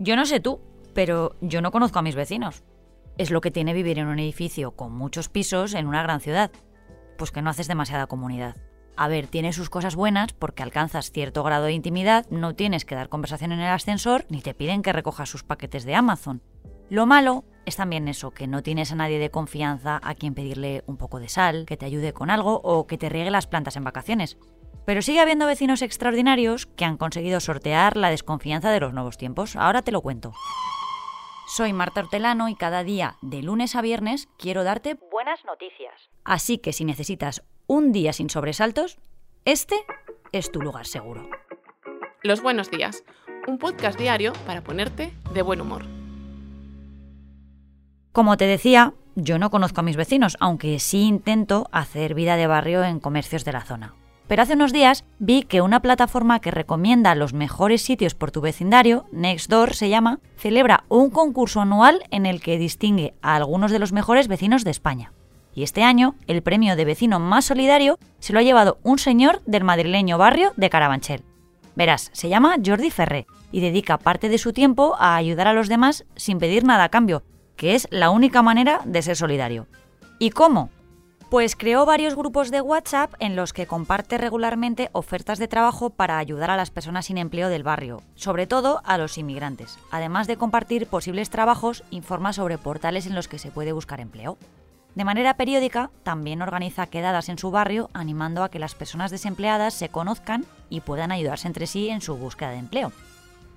Yo no sé tú, pero yo no conozco a mis vecinos. Es lo que tiene vivir en un edificio con muchos pisos en una gran ciudad. Pues que no haces demasiada comunidad. A ver, tiene sus cosas buenas porque alcanzas cierto grado de intimidad, no tienes que dar conversación en el ascensor ni te piden que recojas sus paquetes de Amazon. Lo malo es también eso, que no tienes a nadie de confianza a quien pedirle un poco de sal, que te ayude con algo o que te riegue las plantas en vacaciones. Pero sigue habiendo vecinos extraordinarios que han conseguido sortear la desconfianza de los nuevos tiempos. Ahora te lo cuento. Soy Marta Hortelano y cada día, de lunes a viernes, quiero darte buenas noticias. Así que si necesitas un día sin sobresaltos, este es tu lugar seguro. Los buenos días, un podcast diario para ponerte de buen humor. Como te decía, yo no conozco a mis vecinos, aunque sí intento hacer vida de barrio en comercios de la zona. Pero hace unos días vi que una plataforma que recomienda los mejores sitios por tu vecindario, Nextdoor se llama, celebra un concurso anual en el que distingue a algunos de los mejores vecinos de España. Y este año, el premio de vecino más solidario se lo ha llevado un señor del madrileño barrio de Carabanchel. Verás, se llama Jordi Ferré y dedica parte de su tiempo a ayudar a los demás sin pedir nada a cambio, que es la única manera de ser solidario. ¿Y cómo? Pues creó varios grupos de WhatsApp en los que comparte regularmente ofertas de trabajo para ayudar a las personas sin empleo del barrio, sobre todo a los inmigrantes. Además de compartir posibles trabajos, informa sobre portales en los que se puede buscar empleo. De manera periódica, también organiza quedadas en su barrio animando a que las personas desempleadas se conozcan y puedan ayudarse entre sí en su búsqueda de empleo.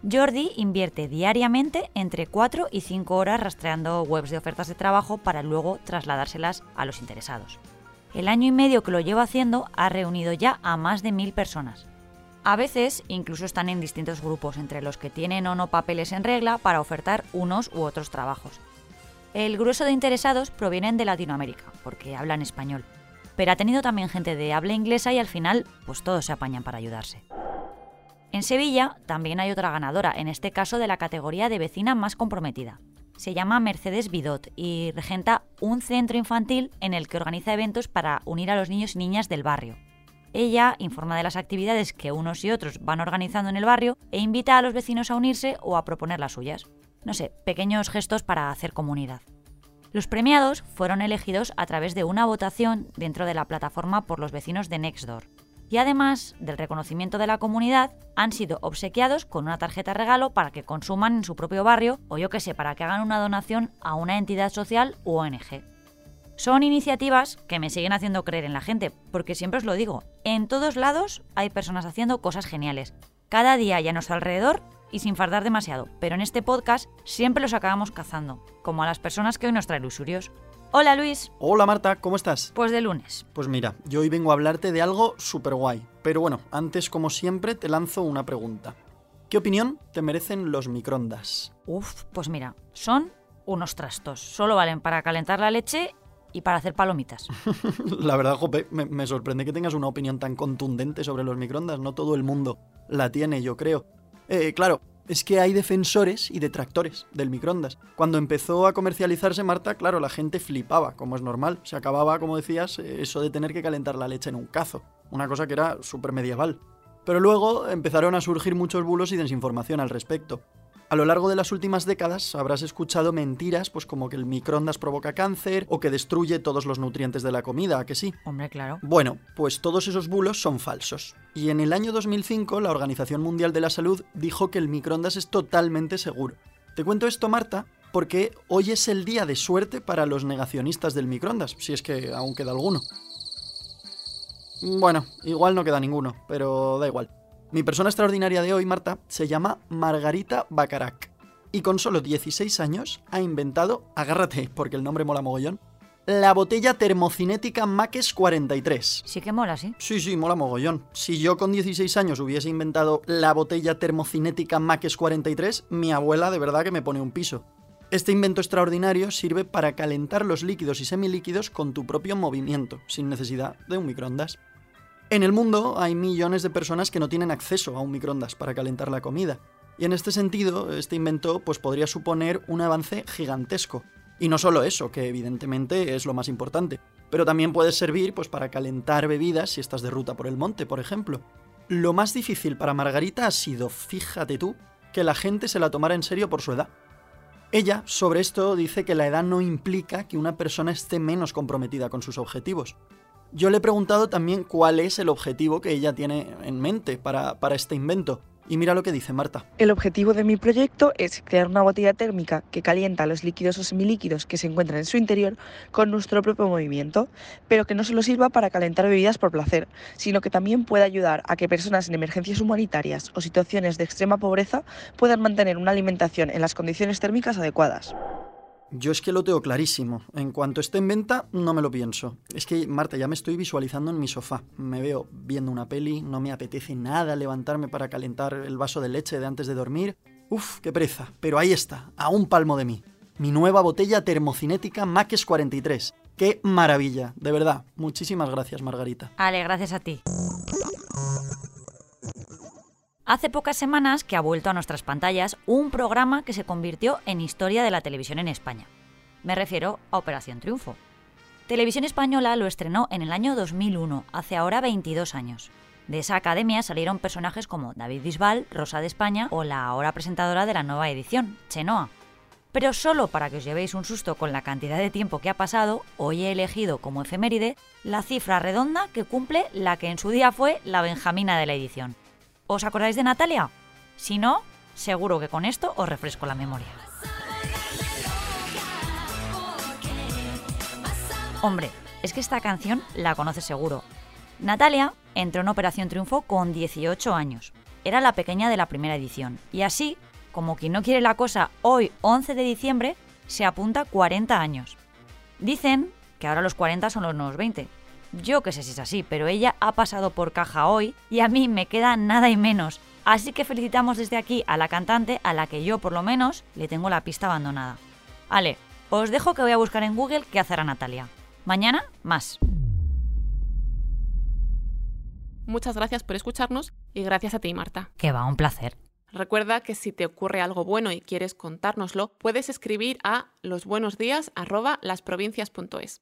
Jordi invierte diariamente entre 4 y 5 horas rastreando webs de ofertas de trabajo para luego trasladárselas a los interesados. El año y medio que lo lleva haciendo ha reunido ya a más de mil personas. A veces incluso están en distintos grupos, entre los que tienen o no papeles en regla para ofertar unos u otros trabajos. El grueso de interesados provienen de Latinoamérica, porque hablan español, pero ha tenido también gente de habla inglesa y al final, pues todos se apañan para ayudarse. En Sevilla también hay otra ganadora, en este caso de la categoría de vecina más comprometida. Se llama Mercedes Bidot y regenta un centro infantil en el que organiza eventos para unir a los niños y niñas del barrio. Ella informa de las actividades que unos y otros van organizando en el barrio e invita a los vecinos a unirse o a proponer las suyas. No sé, pequeños gestos para hacer comunidad. Los premiados fueron elegidos a través de una votación dentro de la plataforma por los vecinos de Nextdoor y además del reconocimiento de la comunidad, han sido obsequiados con una tarjeta regalo para que consuman en su propio barrio o yo que sé, para que hagan una donación a una entidad social u ONG. Son iniciativas que me siguen haciendo creer en la gente, porque siempre os lo digo, en todos lados hay personas haciendo cosas geniales. Cada día hay a nuestro alrededor y sin fardar demasiado, pero en este podcast siempre los acabamos cazando, como a las personas que hoy nos traen usurios. Hola Luis. Hola Marta, ¿cómo estás? Pues de lunes. Pues mira, yo hoy vengo a hablarte de algo súper guay. Pero bueno, antes como siempre te lanzo una pregunta. ¿Qué opinión te merecen los microondas? Uf, pues mira, son unos trastos. Solo valen para calentar la leche y para hacer palomitas. la verdad, Jope, me, me, sorprende que tengas una opinión tan contundente sobre los microondas. No todo el mundo la tiene, yo creo. Eh, claro, es que hay defensores y detractores del microondas. Cuando empezó a comercializarse Marta, claro, la gente flipaba, como es normal. Se acababa, como decías, eso de tener que calentar la leche en un cazo, una cosa que era súper medieval. Pero luego empezaron a surgir muchos bulos y desinformación al respecto. A lo largo de las últimas décadas habrás escuchado mentiras, pues como que el microondas provoca cáncer o que destruye todos los nutrientes de la comida, ¿a que sí? Hombre, claro. Bueno, pues todos esos bulos son falsos. Y en el año 2005 la Organización Mundial de la Salud dijo que el microondas es totalmente seguro. Te cuento esto, Marta, porque hoy es el día de suerte para los negacionistas del microondas, si es que aún queda alguno. Bueno, igual no queda ninguno, pero da igual. Mi persona extraordinaria de hoy, Marta, se llama Margarita Bacarac. Y con solo 16 años ha inventado, agárrate porque el nombre mola mogollón, la botella termocinética Maques 43. Sí que mola, ¿sí? Sí, sí, mola mogollón. Si yo con 16 años hubiese inventado la botella termocinética Maques 43, mi abuela de verdad que me pone un piso. Este invento extraordinario sirve para calentar los líquidos y semilíquidos con tu propio movimiento, sin necesidad de un microondas. En el mundo hay millones de personas que no tienen acceso a un microondas para calentar la comida. Y en este sentido, este invento pues, podría suponer un avance gigantesco. Y no solo eso, que evidentemente es lo más importante, pero también puede servir pues, para calentar bebidas si estás de ruta por el monte, por ejemplo. Lo más difícil para Margarita ha sido, fíjate tú, que la gente se la tomara en serio por su edad. Ella, sobre esto, dice que la edad no implica que una persona esté menos comprometida con sus objetivos. Yo le he preguntado también cuál es el objetivo que ella tiene en mente para, para este invento. Y mira lo que dice Marta. El objetivo de mi proyecto es crear una botella térmica que calienta los líquidos o semilíquidos que se encuentran en su interior con nuestro propio movimiento, pero que no solo sirva para calentar bebidas por placer, sino que también pueda ayudar a que personas en emergencias humanitarias o situaciones de extrema pobreza puedan mantener una alimentación en las condiciones térmicas adecuadas. Yo es que lo tengo clarísimo. En cuanto esté en venta, no me lo pienso. Es que, Marta, ya me estoy visualizando en mi sofá. Me veo viendo una peli, no me apetece nada levantarme para calentar el vaso de leche de antes de dormir. Uf, qué pereza. Pero ahí está, a un palmo de mí. Mi nueva botella termocinética Max 43. ¡Qué maravilla! De verdad, muchísimas gracias, Margarita. Ale, gracias a ti. Hace pocas semanas que ha vuelto a nuestras pantallas un programa que se convirtió en historia de la televisión en España. Me refiero a Operación Triunfo. Televisión Española lo estrenó en el año 2001, hace ahora 22 años. De esa academia salieron personajes como David Bisbal, Rosa de España o la ahora presentadora de la nueva edición, Chenoa. Pero solo para que os llevéis un susto con la cantidad de tiempo que ha pasado, hoy he elegido como efeméride la cifra redonda que cumple la que en su día fue la Benjamina de la edición, ¿Os acordáis de Natalia? Si no, seguro que con esto os refresco la memoria. Hombre, es que esta canción la conoces seguro. Natalia entró en Operación Triunfo con 18 años. Era la pequeña de la primera edición. Y así, como quien no quiere la cosa, hoy, 11 de diciembre, se apunta 40 años. Dicen que ahora los 40 son los nuevos 20, yo que sé si es así, pero ella ha pasado por caja hoy y a mí me queda nada y menos. Así que felicitamos desde aquí a la cantante a la que yo por lo menos le tengo la pista abandonada. Ale, os dejo que voy a buscar en Google qué hacer a Natalia. Mañana, más. Muchas gracias por escucharnos y gracias a ti, Marta. Que va, un placer. Recuerda que si te ocurre algo bueno y quieres contárnoslo, puedes escribir a losbuenosdías@lasprovincias.es.